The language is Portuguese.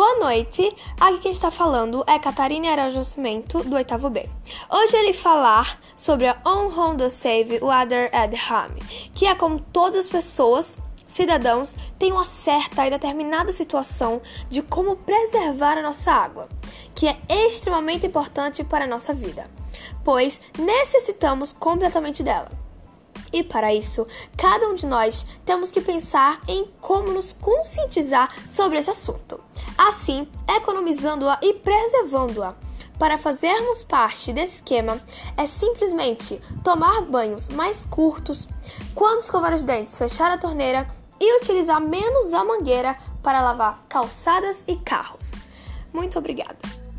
Boa noite, aqui quem está falando é Catarina Araújo Cimento, do 8 B. Hoje irei falar sobre a On Honda Save Water at Home, que é como todas as pessoas, cidadãos, têm uma certa e determinada situação de como preservar a nossa água, que é extremamente importante para a nossa vida, pois necessitamos completamente dela. E para isso, cada um de nós temos que pensar em como nos conscientizar sobre esse assunto. Assim, economizando-a e preservando-a. Para fazermos parte desse esquema, é simplesmente tomar banhos mais curtos, quando escovar os dentes, fechar a torneira e utilizar menos a mangueira para lavar calçadas e carros. Muito obrigada!